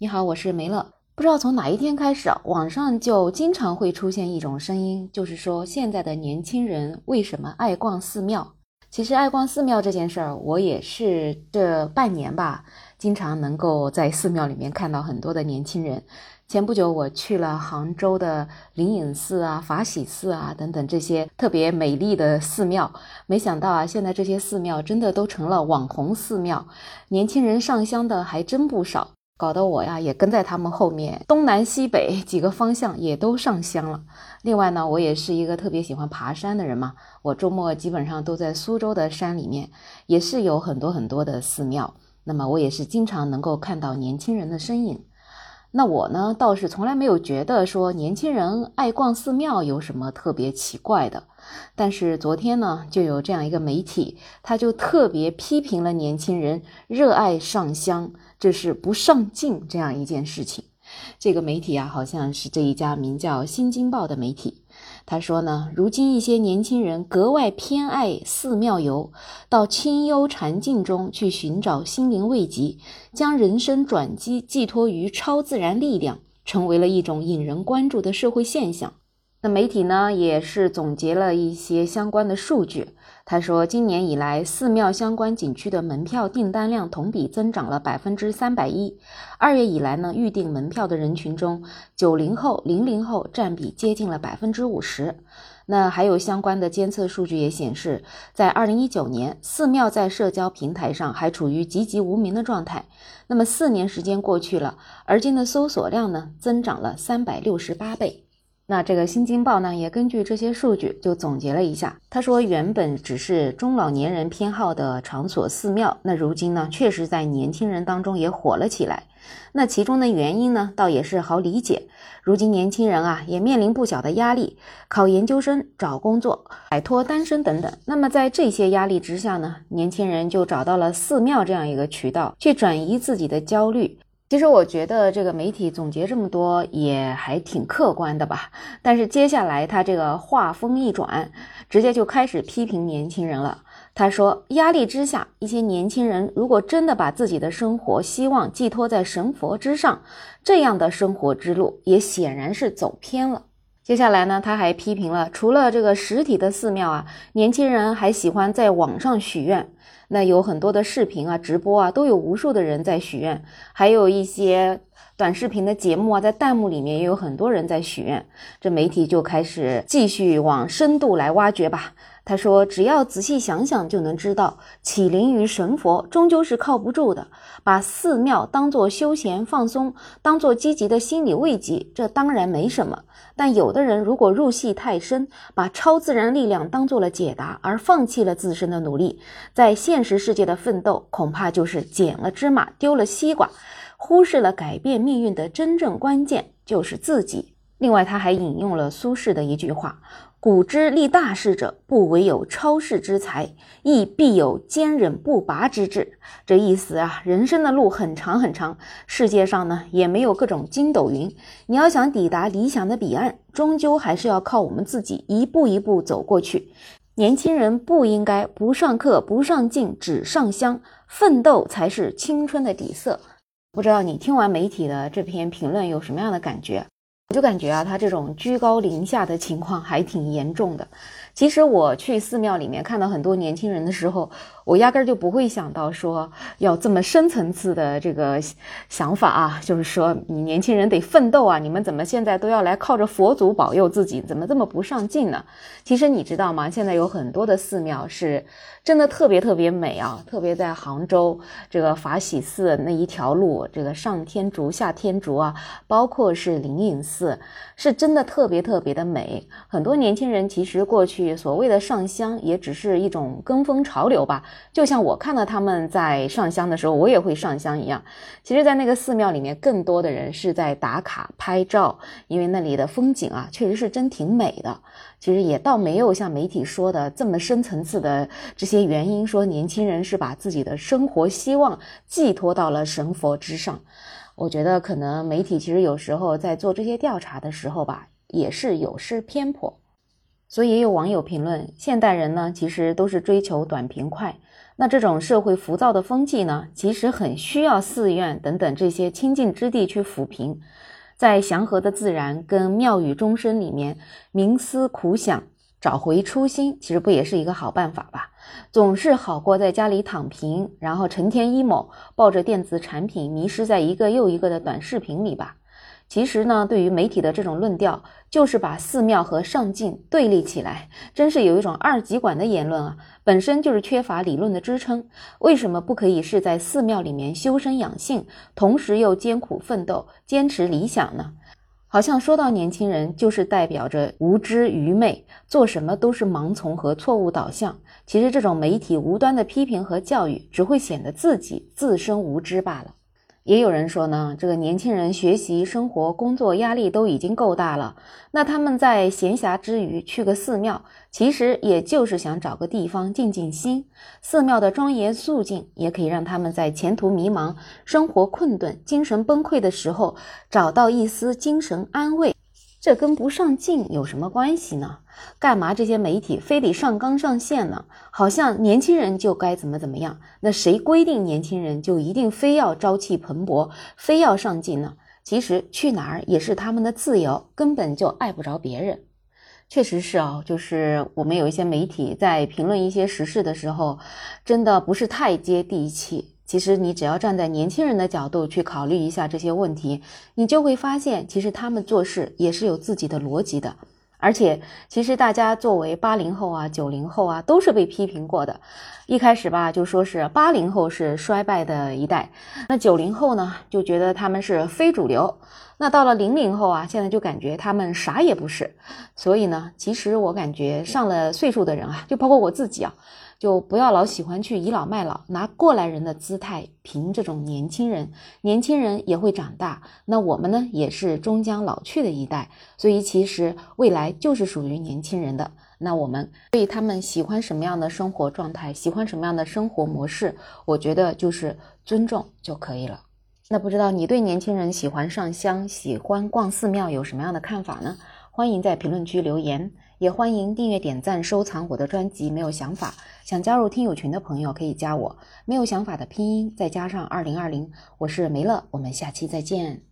你好，我是梅乐。不知道从哪一天开始啊，网上就经常会出现一种声音，就是说现在的年轻人为什么爱逛寺庙？其实爱逛寺庙这件事儿，我也是这半年吧，经常能够在寺庙里面看到很多的年轻人。前不久我去了杭州的灵隐寺啊、法喜寺啊等等这些特别美丽的寺庙，没想到啊，现在这些寺庙真的都成了网红寺庙，年轻人上香的还真不少。搞得我呀也跟在他们后面，东南西北几个方向也都上香了。另外呢，我也是一个特别喜欢爬山的人嘛，我周末基本上都在苏州的山里面，也是有很多很多的寺庙。那么我也是经常能够看到年轻人的身影。那我呢倒是从来没有觉得说年轻人爱逛寺庙有什么特别奇怪的。但是昨天呢，就有这样一个媒体，他就特别批评了年轻人热爱上香。这是不上进这样一件事情。这个媒体啊，好像是这一家名叫《新京报》的媒体。他说呢，如今一些年轻人格外偏爱寺庙游，到清幽禅境中去寻找心灵慰藉，将人生转机寄托于超自然力量，成为了一种引人关注的社会现象。那媒体呢，也是总结了一些相关的数据。他说，今年以来，寺庙相关景区的门票订单量同比增长了百分之三百一。二月以来呢，预订门票的人群中，九零后、零零后占比接近了百分之五十。那还有相关的监测数据也显示，在二零一九年，寺庙在社交平台上还处于籍籍无名的状态。那么四年时间过去了，而今的搜索量呢，增长了三百六十八倍。那这个新京报呢，也根据这些数据就总结了一下。他说，原本只是中老年人偏好的场所寺庙，那如今呢，确实在年轻人当中也火了起来。那其中的原因呢，倒也是好理解。如今年轻人啊，也面临不小的压力，考研究生、找工作、摆脱单身等等。那么在这些压力之下呢，年轻人就找到了寺庙这样一个渠道，去转移自己的焦虑。其实我觉得这个媒体总结这么多也还挺客观的吧，但是接下来他这个话锋一转，直接就开始批评年轻人了。他说，压力之下，一些年轻人如果真的把自己的生活希望寄托在神佛之上，这样的生活之路也显然是走偏了。接下来呢，他还批评了，除了这个实体的寺庙啊，年轻人还喜欢在网上许愿。那有很多的视频啊、直播啊，都有无数的人在许愿，还有一些短视频的节目啊，在弹幕里面也有很多人在许愿。这媒体就开始继续往深度来挖掘吧。他说：“只要仔细想想，就能知道，起灵于神佛终究是靠不住的。把寺庙当作休闲放松，当作积极的心理慰藉，这当然没什么。但有的人如果入戏太深，把超自然力量当做了解答，而放弃了自身的努力，在现实世界的奋斗，恐怕就是捡了芝麻丢了西瓜，忽视了改变命运的真正关键就是自己。”另外，他还引用了苏轼的一句话。古之立大事者，不唯有超世之才，亦必有坚忍不拔之志。这意思啊，人生的路很长很长，世界上呢也没有各种筋斗云。你要想抵达理想的彼岸，终究还是要靠我们自己一步一步走过去。年轻人不应该不上课、不上进，只上香，奋斗才是青春的底色。不知道你听完媒体的这篇评论有什么样的感觉？就感觉啊，他这种居高临下的情况还挺严重的。其实我去寺庙里面看到很多年轻人的时候。我压根儿就不会想到说要这么深层次的这个想法啊，就是说你年轻人得奋斗啊，你们怎么现在都要来靠着佛祖保佑自己，怎么这么不上进呢？其实你知道吗？现在有很多的寺庙是真的特别特别美啊，特别在杭州这个法喜寺那一条路，这个上天竺下天竺啊，包括是灵隐寺，是真的特别特别的美。很多年轻人其实过去所谓的上香，也只是一种跟风潮流吧。就像我看到他们在上香的时候，我也会上香一样。其实，在那个寺庙里面，更多的人是在打卡拍照，因为那里的风景啊，确实是真挺美的。其实也倒没有像媒体说的这么深层次的这些原因，说年轻人是把自己的生活希望寄托到了神佛之上。我觉得可能媒体其实有时候在做这些调查的时候吧，也是有失偏颇。所以也有网友评论，现代人呢，其实都是追求短平快，那这种社会浮躁的风气呢，其实很需要寺院等等这些清净之地去抚平，在祥和的自然跟妙语钟声里面冥思苦想，找回初心，其实不也是一个好办法吧？总是好过在家里躺平，然后成天 emo，抱着电子产品迷失在一个又一个的短视频里吧。其实呢，对于媒体的这种论调，就是把寺庙和上进对立起来，真是有一种二极管的言论啊！本身就是缺乏理论的支撑。为什么不可以是在寺庙里面修身养性，同时又艰苦奋斗，坚持理想呢？好像说到年轻人，就是代表着无知愚昧，做什么都是盲从和错误导向。其实这种媒体无端的批评和教育，只会显得自己自身无知罢了。也有人说呢，这个年轻人学习、生活、工作压力都已经够大了，那他们在闲暇之余去个寺庙，其实也就是想找个地方静静心。寺庙的庄严肃静，也可以让他们在前途迷茫、生活困顿、精神崩溃的时候，找到一丝精神安慰。这跟不上进有什么关系呢？干嘛这些媒体非得上纲上线呢？好像年轻人就该怎么怎么样？那谁规定年轻人就一定非要朝气蓬勃，非要上进呢？其实去哪儿也是他们的自由，根本就碍不着别人。确实是啊，就是我们有一些媒体在评论一些时事的时候，真的不是太接地气。其实你只要站在年轻人的角度去考虑一下这些问题，你就会发现，其实他们做事也是有自己的逻辑的。而且，其实大家作为八零后啊、九零后啊，都是被批评过的。一开始吧，就说是八零后是衰败的一代，那九零后呢，就觉得他们是非主流。那到了零零后啊，现在就感觉他们啥也不是。所以呢，其实我感觉上了岁数的人啊，就包括我自己啊。就不要老喜欢去倚老卖老，拿过来人的姿态评这种年轻人。年轻人也会长大，那我们呢也是终将老去的一代，所以其实未来就是属于年轻人的。那我们对他们喜欢什么样的生活状态，喜欢什么样的生活模式，我觉得就是尊重就可以了。那不知道你对年轻人喜欢上香、喜欢逛寺庙有什么样的看法呢？欢迎在评论区留言。也欢迎订阅、点赞、收藏我的专辑。没有想法，想加入听友群的朋友可以加我。没有想法的拼音再加上二零二零，我是梅乐，我们下期再见。